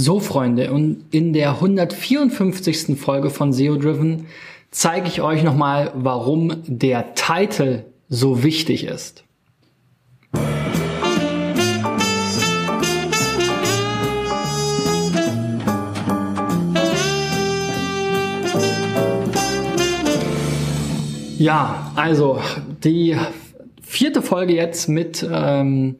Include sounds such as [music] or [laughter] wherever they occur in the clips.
So, Freunde, und in der 154. Folge von SEO Driven zeige ich euch nochmal, warum der Titel so wichtig ist. Ja, also die vierte Folge jetzt mit ähm,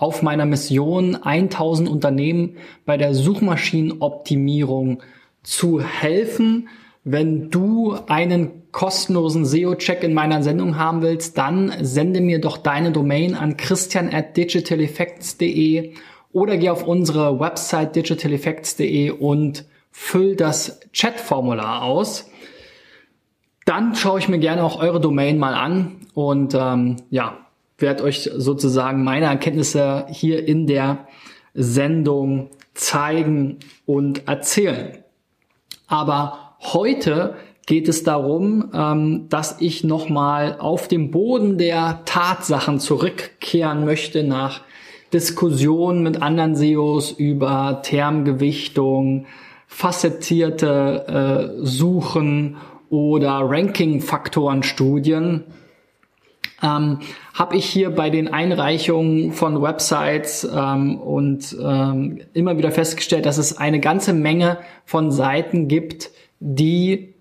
auf meiner Mission 1000 Unternehmen bei der Suchmaschinenoptimierung zu helfen. Wenn du einen kostenlosen SEO-Check in meiner Sendung haben willst, dann sende mir doch deine Domain an christian at digitaleffects.de oder geh auf unsere Website digitaleffects.de und füll das Chat-Formular aus dann schaue ich mir gerne auch eure Domain mal an und ähm, ja, werde euch sozusagen meine Erkenntnisse hier in der Sendung zeigen und erzählen. Aber heute geht es darum, ähm, dass ich nochmal auf dem Boden der Tatsachen zurückkehren möchte nach Diskussionen mit anderen SEOs über Termgewichtung, facettierte äh, Suchen oder Ranking-Faktoren-Studien ähm, habe ich hier bei den Einreichungen von Websites ähm, und ähm, immer wieder festgestellt, dass es eine ganze Menge von Seiten gibt, die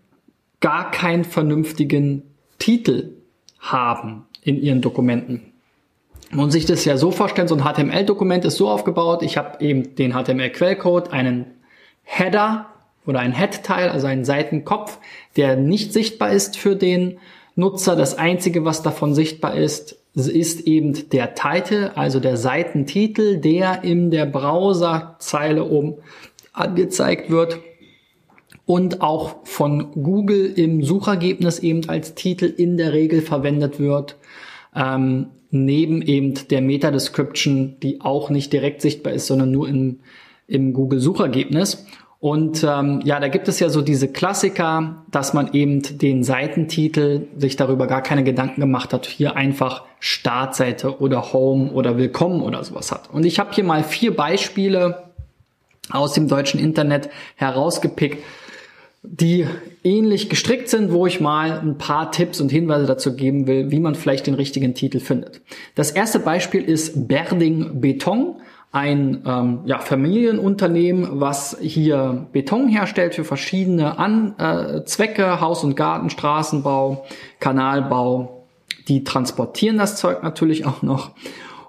gar keinen vernünftigen Titel haben in ihren Dokumenten. Man sich das ja so vorstellen, so ein HTML-Dokument ist so aufgebaut, ich habe eben den HTML-Quellcode, einen Header, oder ein Head-Teil, also ein Seitenkopf, der nicht sichtbar ist für den Nutzer. Das einzige, was davon sichtbar ist, ist eben der Titel, also der Seitentitel, der in der Browserzeile oben angezeigt wird und auch von Google im Suchergebnis eben als Titel in der Regel verwendet wird. Ähm, neben eben der Meta-Description, die auch nicht direkt sichtbar ist, sondern nur im, im Google-Suchergebnis. Und ähm, ja, da gibt es ja so diese Klassiker, dass man eben den Seitentitel sich darüber gar keine Gedanken gemacht hat, hier einfach Startseite oder Home oder Willkommen oder sowas hat. Und ich habe hier mal vier Beispiele aus dem deutschen Internet herausgepickt, die ähnlich gestrickt sind, wo ich mal ein paar Tipps und Hinweise dazu geben will, wie man vielleicht den richtigen Titel findet. Das erste Beispiel ist Berding Beton ein ähm, ja, Familienunternehmen, was hier Beton herstellt für verschiedene An äh, Zwecke, Haus- und Garten, Straßenbau, Kanalbau. Die transportieren das Zeug natürlich [laughs] auch noch.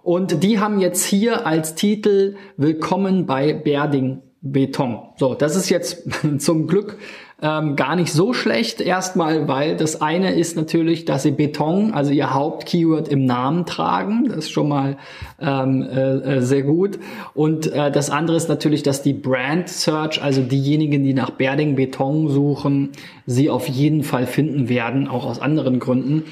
Und die haben jetzt hier als Titel Willkommen bei Berding Beton. So, das ist jetzt [laughs] zum Glück ähm, gar nicht so schlecht. Erstmal, weil das eine ist natürlich, dass sie Beton, also ihr Hauptkeyword im Namen tragen. Das ist schon mal ähm, äh, äh, sehr gut. Und äh, das andere ist natürlich, dass die Brand Search, also diejenigen, die nach Berding Beton suchen, sie auf jeden Fall finden werden, auch aus anderen Gründen.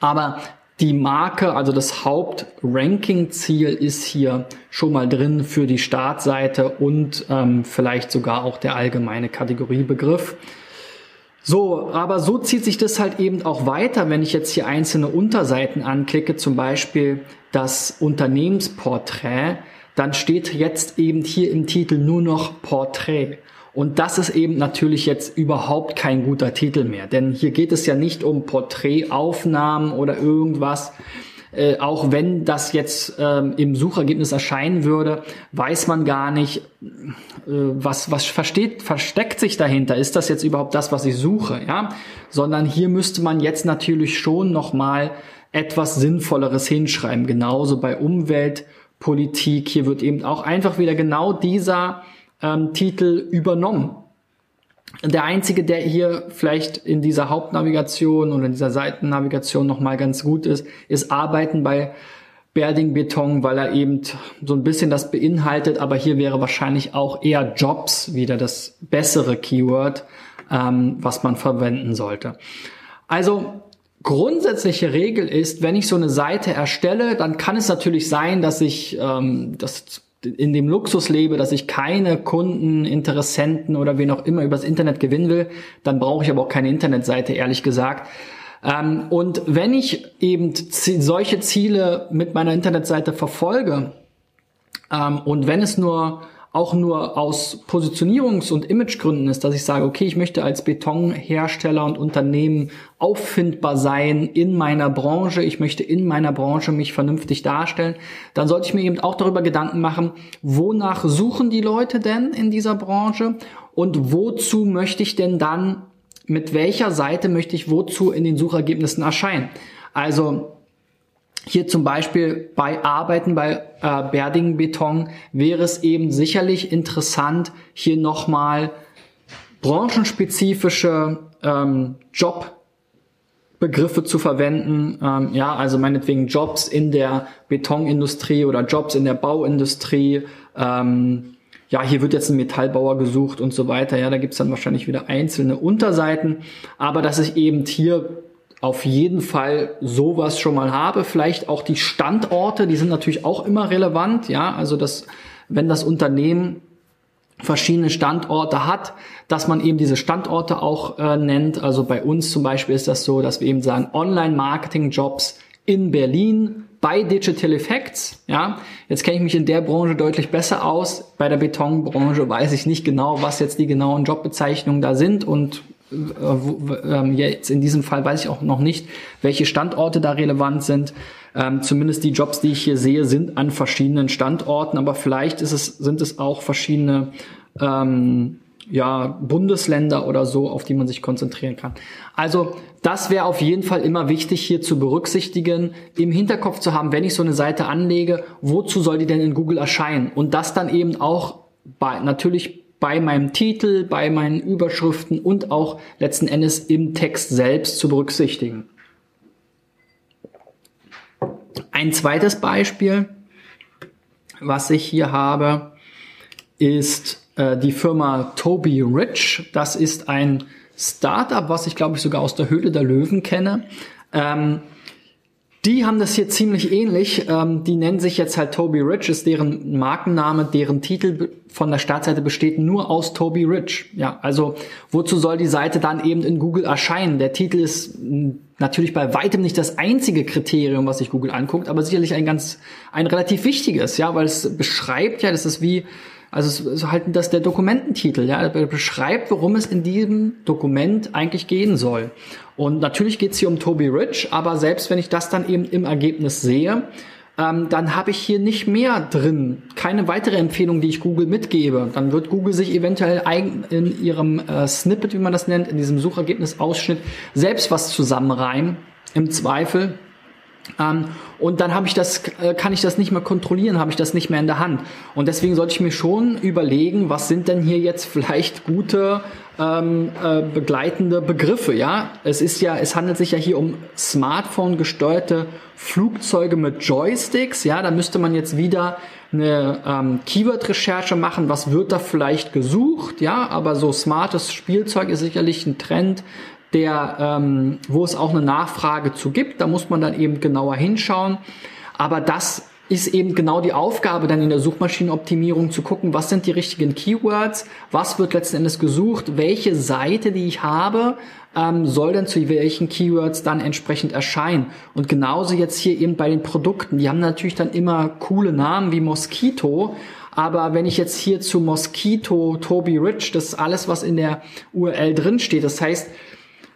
Aber die Marke, also das Hauptranking-Ziel ist hier schon mal drin für die Startseite und ähm, vielleicht sogar auch der allgemeine Kategoriebegriff. So, aber so zieht sich das halt eben auch weiter, wenn ich jetzt hier einzelne Unterseiten anklicke, zum Beispiel das Unternehmensporträt, dann steht jetzt eben hier im Titel nur noch Porträt. Und das ist eben natürlich jetzt überhaupt kein guter Titel mehr, denn hier geht es ja nicht um Porträtaufnahmen oder irgendwas. Äh, auch wenn das jetzt ähm, im Suchergebnis erscheinen würde, weiß man gar nicht, äh, was, was versteht, versteckt sich dahinter. Ist das jetzt überhaupt das, was ich suche? Ja, sondern hier müsste man jetzt natürlich schon nochmal etwas Sinnvolleres hinschreiben. Genauso bei Umweltpolitik. Hier wird eben auch einfach wieder genau dieser ähm, Titel übernommen. Der einzige, der hier vielleicht in dieser Hauptnavigation oder in dieser Seitennavigation nochmal ganz gut ist, ist Arbeiten bei Berding Beton, weil er eben so ein bisschen das beinhaltet, aber hier wäre wahrscheinlich auch eher Jobs wieder das bessere Keyword, ähm, was man verwenden sollte. Also grundsätzliche Regel ist, wenn ich so eine Seite erstelle, dann kann es natürlich sein, dass ich ähm, das in dem Luxus lebe, dass ich keine Kunden, Interessenten oder wen auch immer übers Internet gewinnen will, dann brauche ich aber auch keine Internetseite, ehrlich gesagt. Ähm, und wenn ich eben solche Ziele mit meiner Internetseite verfolge ähm, und wenn es nur auch nur aus Positionierungs- und Imagegründen ist, dass ich sage, okay, ich möchte als Betonhersteller und Unternehmen auffindbar sein in meiner Branche, ich möchte in meiner Branche mich vernünftig darstellen, dann sollte ich mir eben auch darüber Gedanken machen, wonach suchen die Leute denn in dieser Branche und wozu möchte ich denn dann, mit welcher Seite möchte ich wozu in den Suchergebnissen erscheinen. Also hier zum Beispiel bei Arbeiten bei äh, Berding Beton wäre es eben sicherlich interessant, hier nochmal branchenspezifische ähm, Jobbegriffe zu verwenden. Ähm, ja, also meinetwegen Jobs in der Betonindustrie oder Jobs in der Bauindustrie. Ähm, ja, hier wird jetzt ein Metallbauer gesucht und so weiter. Ja, da gibt's dann wahrscheinlich wieder einzelne Unterseiten. Aber dass ich eben hier auf jeden Fall sowas schon mal habe. Vielleicht auch die Standorte, die sind natürlich auch immer relevant. Ja, also das, wenn das Unternehmen verschiedene Standorte hat, dass man eben diese Standorte auch äh, nennt. Also bei uns zum Beispiel ist das so, dass wir eben sagen Online-Marketing-Jobs in Berlin bei Digital Effects. Ja, jetzt kenne ich mich in der Branche deutlich besser aus. Bei der Betonbranche weiß ich nicht genau, was jetzt die genauen Jobbezeichnungen da sind und jetzt in diesem Fall weiß ich auch noch nicht, welche Standorte da relevant sind. Ähm, zumindest die Jobs, die ich hier sehe, sind an verschiedenen Standorten, aber vielleicht ist es, sind es auch verschiedene ähm, ja, Bundesländer oder so, auf die man sich konzentrieren kann. Also das wäre auf jeden Fall immer wichtig hier zu berücksichtigen, im Hinterkopf zu haben, wenn ich so eine Seite anlege, wozu soll die denn in Google erscheinen? Und das dann eben auch bei, natürlich bei meinem Titel, bei meinen Überschriften und auch letzten Endes im Text selbst zu berücksichtigen. Ein zweites Beispiel, was ich hier habe, ist äh, die Firma Toby Rich. Das ist ein Startup, was ich glaube ich sogar aus der Höhle der Löwen kenne. Ähm, die haben das hier ziemlich ähnlich. Ähm, die nennen sich jetzt halt Toby Rich, ist deren Markenname, deren Titel von der Startseite besteht nur aus Toby Rich. Ja, also wozu soll die Seite dann eben in Google erscheinen? Der Titel ist natürlich bei weitem nicht das einzige Kriterium, was sich Google anguckt, aber sicherlich ein ganz, ein relativ wichtiges, ja, weil es beschreibt ja, das ist wie also ist halt das der Dokumententitel, ja, beschreibt, worum es in diesem Dokument eigentlich gehen soll. Und natürlich geht es hier um Toby Rich, aber selbst wenn ich das dann eben im Ergebnis sehe, ähm, dann habe ich hier nicht mehr drin, keine weitere Empfehlung, die ich Google mitgebe. Dann wird Google sich eventuell in ihrem äh, Snippet, wie man das nennt, in diesem Suchergebnisausschnitt selbst was zusammenreimen, im Zweifel. Ähm, und dann habe ich das, äh, kann ich das nicht mehr kontrollieren, habe ich das nicht mehr in der Hand. Und deswegen sollte ich mir schon überlegen, was sind denn hier jetzt vielleicht gute ähm, äh, begleitende Begriffe. Ja, es ist ja, es handelt sich ja hier um Smartphone gesteuerte Flugzeuge mit Joysticks. Ja, da müsste man jetzt wieder eine ähm, Keyword-Recherche machen, was wird da vielleicht gesucht, ja, aber so smartes Spielzeug ist sicherlich ein Trend, der, ähm, wo es auch eine Nachfrage zu gibt. Da muss man dann eben genauer hinschauen. Aber das ist eben genau die Aufgabe dann in der Suchmaschinenoptimierung zu gucken, was sind die richtigen Keywords, was wird letzten Endes gesucht, welche Seite, die ich habe, ähm, soll denn zu welchen Keywords dann entsprechend erscheinen. Und genauso jetzt hier eben bei den Produkten, die haben natürlich dann immer coole Namen wie Mosquito, aber wenn ich jetzt hier zu Mosquito, Toby Rich, das ist alles, was in der URL drin steht. Das heißt,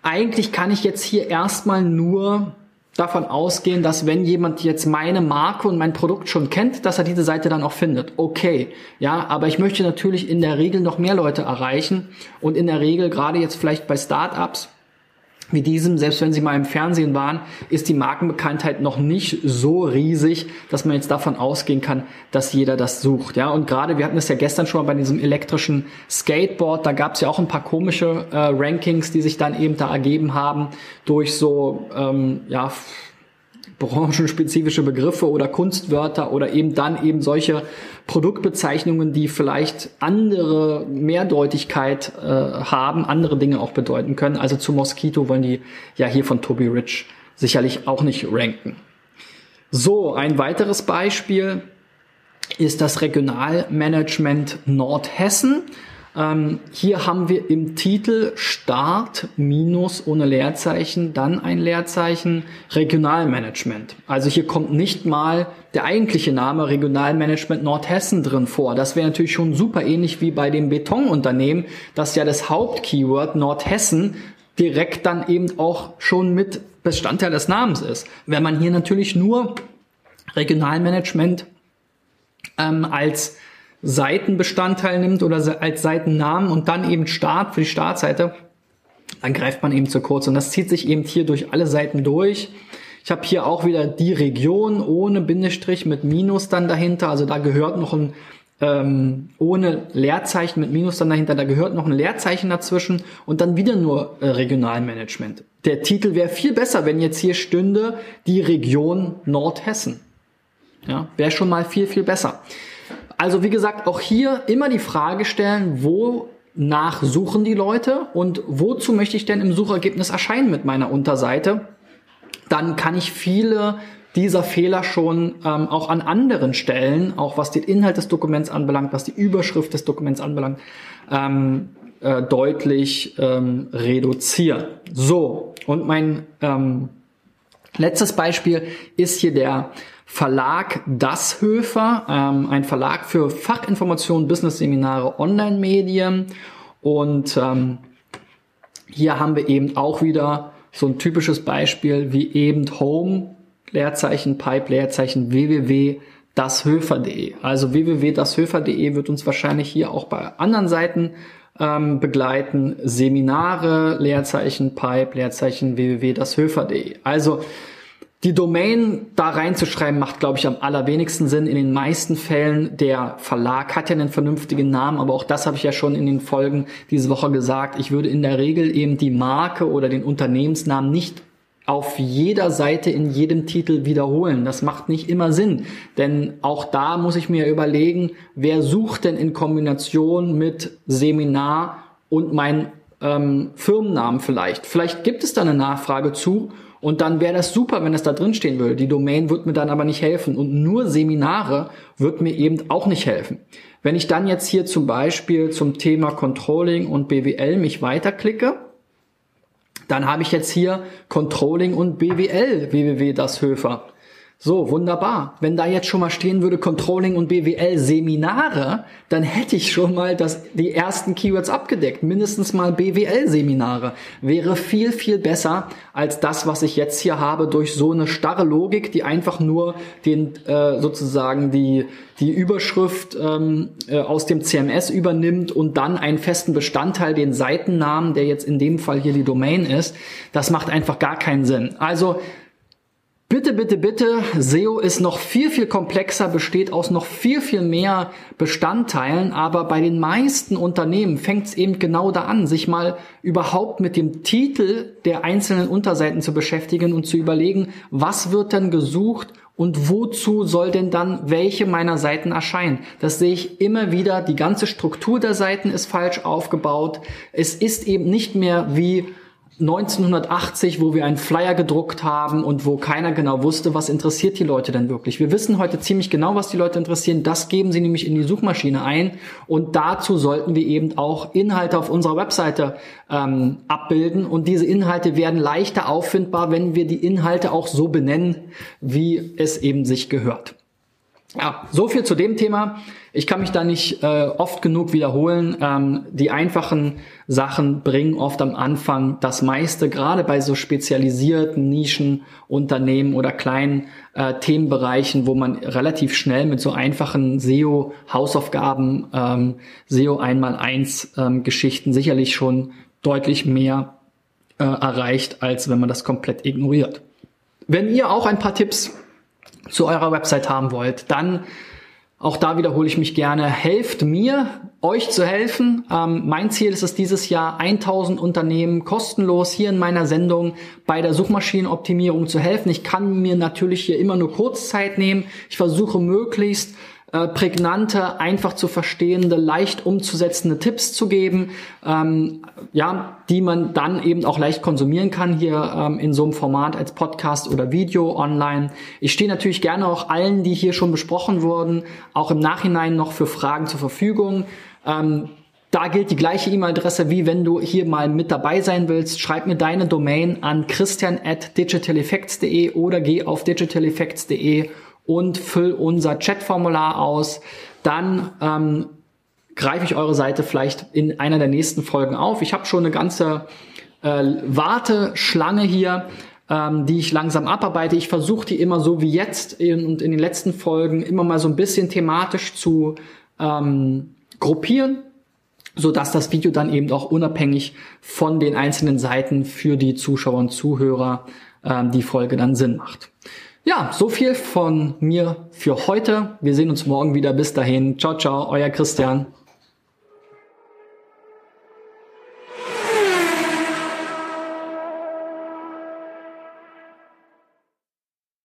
eigentlich kann ich jetzt hier erstmal nur davon ausgehen, dass wenn jemand jetzt meine Marke und mein Produkt schon kennt, dass er diese Seite dann auch findet. Okay, ja, aber ich möchte natürlich in der Regel noch mehr Leute erreichen und in der Regel gerade jetzt vielleicht bei Startups wie diesem, selbst wenn sie mal im Fernsehen waren, ist die Markenbekanntheit noch nicht so riesig, dass man jetzt davon ausgehen kann, dass jeder das sucht. Ja, und gerade, wir hatten es ja gestern schon mal bei diesem elektrischen Skateboard, da gab es ja auch ein paar komische äh, Rankings, die sich dann eben da ergeben haben durch so, ähm, ja, branchenspezifische Begriffe oder Kunstwörter oder eben dann eben solche Produktbezeichnungen, die vielleicht andere Mehrdeutigkeit äh, haben, andere Dinge auch bedeuten können. Also zu Mosquito wollen die ja hier von Toby Rich sicherlich auch nicht ranken. So, ein weiteres Beispiel ist das Regionalmanagement Nordhessen. Ähm, hier haben wir im Titel Start minus ohne Leerzeichen, dann ein Leerzeichen Regionalmanagement. Also hier kommt nicht mal der eigentliche Name Regionalmanagement Nordhessen drin vor. Das wäre natürlich schon super ähnlich wie bei dem Betonunternehmen, das ja das Hauptkeyword Nordhessen direkt dann eben auch schon mit Bestandteil des Namens ist. Wenn man hier natürlich nur Regionalmanagement ähm, als Seitenbestandteil nimmt oder als Seitennamen und dann eben Start für die Startseite, dann greift man eben zu kurz. Und das zieht sich eben hier durch alle Seiten durch. Ich habe hier auch wieder die Region ohne Bindestrich mit Minus dann dahinter. Also da gehört noch ein ähm, ohne Leerzeichen mit Minus dann dahinter. Da gehört noch ein Leerzeichen dazwischen und dann wieder nur äh, Regionalmanagement. Der Titel wäre viel besser, wenn jetzt hier stünde die Region Nordhessen. Ja, wäre schon mal viel, viel besser. Also wie gesagt, auch hier immer die Frage stellen, wonach suchen die Leute und wozu möchte ich denn im Suchergebnis erscheinen mit meiner Unterseite? Dann kann ich viele dieser Fehler schon ähm, auch an anderen Stellen, auch was den Inhalt des Dokuments anbelangt, was die Überschrift des Dokuments anbelangt, ähm, äh, deutlich ähm, reduzieren. So, und mein ähm, letztes Beispiel ist hier der Verlag Das Höfer, ähm, ein Verlag für Fachinformationen, Business-Seminare, Online-Medien. Und ähm, hier haben wir eben auch wieder so ein typisches Beispiel wie eben Home, Leerzeichen, Pipe, Leerzeichen, www.dashöfer.de. Also www.dashöfer.de wird uns wahrscheinlich hier auch bei anderen Seiten ähm, begleiten. Seminare, Leerzeichen, Pipe, Leerzeichen, www.dashöfer.de. Also die Domain da reinzuschreiben macht, glaube ich, am allerwenigsten Sinn. In den meisten Fällen, der Verlag hat ja einen vernünftigen Namen, aber auch das habe ich ja schon in den Folgen diese Woche gesagt. Ich würde in der Regel eben die Marke oder den Unternehmensnamen nicht auf jeder Seite in jedem Titel wiederholen. Das macht nicht immer Sinn, denn auch da muss ich mir überlegen, wer sucht denn in Kombination mit Seminar und mein ähm, Firmennamen vielleicht. Vielleicht gibt es da eine Nachfrage zu und dann wäre das super, wenn es da drin stehen würde. Die Domain wird mir dann aber nicht helfen. Und nur Seminare wird mir eben auch nicht helfen. Wenn ich dann jetzt hier zum Beispiel zum Thema Controlling und BWL mich weiterklicke, dann habe ich jetzt hier Controlling und BWL www das Höfer. So, wunderbar. Wenn da jetzt schon mal stehen würde Controlling und BWL Seminare, dann hätte ich schon mal das, die ersten Keywords abgedeckt. Mindestens mal BWL Seminare. Wäre viel, viel besser als das, was ich jetzt hier habe durch so eine starre Logik, die einfach nur den, äh, sozusagen die, die Überschrift ähm, äh, aus dem CMS übernimmt und dann einen festen Bestandteil, den Seitennamen, der jetzt in dem Fall hier die Domain ist. Das macht einfach gar keinen Sinn. Also, Bitte, bitte, bitte, SEO ist noch viel, viel komplexer, besteht aus noch viel, viel mehr Bestandteilen, aber bei den meisten Unternehmen fängt es eben genau da an, sich mal überhaupt mit dem Titel der einzelnen Unterseiten zu beschäftigen und zu überlegen, was wird denn gesucht und wozu soll denn dann welche meiner Seiten erscheinen? Das sehe ich immer wieder. Die ganze Struktur der Seiten ist falsch aufgebaut. Es ist eben nicht mehr wie 1980, wo wir einen Flyer gedruckt haben und wo keiner genau wusste, was interessiert die Leute denn wirklich. Wir wissen heute ziemlich genau, was die Leute interessieren. Das geben sie nämlich in die Suchmaschine ein und dazu sollten wir eben auch Inhalte auf unserer Webseite ähm, abbilden und diese Inhalte werden leichter auffindbar, wenn wir die Inhalte auch so benennen, wie es eben sich gehört. Ja, so viel zu dem Thema. Ich kann mich da nicht äh, oft genug wiederholen. Ähm, die einfachen Sachen bringen oft am Anfang das meiste, gerade bei so spezialisierten Nischenunternehmen oder kleinen äh, Themenbereichen, wo man relativ schnell mit so einfachen SEO-Hausaufgaben, ähm, SEO einmal eins ähm, Geschichten sicherlich schon deutlich mehr äh, erreicht, als wenn man das komplett ignoriert. Wenn ihr auch ein paar Tipps zu eurer Website haben wollt, dann auch da wiederhole ich mich gerne, helft mir, euch zu helfen. Ähm, mein Ziel ist es dieses Jahr, 1000 Unternehmen kostenlos hier in meiner Sendung bei der Suchmaschinenoptimierung zu helfen. Ich kann mir natürlich hier immer nur Kurzzeit nehmen. Ich versuche möglichst äh, prägnante, einfach zu verstehende, leicht umzusetzende Tipps zu geben, ähm, ja, die man dann eben auch leicht konsumieren kann hier ähm, in so einem Format als Podcast oder Video online. Ich stehe natürlich gerne auch allen, die hier schon besprochen wurden, auch im Nachhinein noch für Fragen zur Verfügung. Ähm, Da gilt die gleiche E-Mail-Adresse, wie wenn du hier mal mit dabei sein willst. Schreib mir deine Domain an christian at digitaleffects.de oder geh auf digitaleffects.de und füll unser Chatformular aus. Dann ähm, greife ich eure Seite vielleicht in einer der nächsten Folgen auf. Ich habe schon eine ganze äh, Warteschlange hier, ähm, die ich langsam abarbeite. Ich versuche die immer so wie jetzt in, und in den letzten Folgen immer mal so ein bisschen thematisch zu ähm, gruppieren, so dass das Video dann eben auch unabhängig von den einzelnen Seiten für die Zuschauer und Zuhörer ähm, die Folge dann Sinn macht. Ja, so viel von mir für heute. Wir sehen uns morgen wieder. Bis dahin. Ciao, ciao, euer Christian.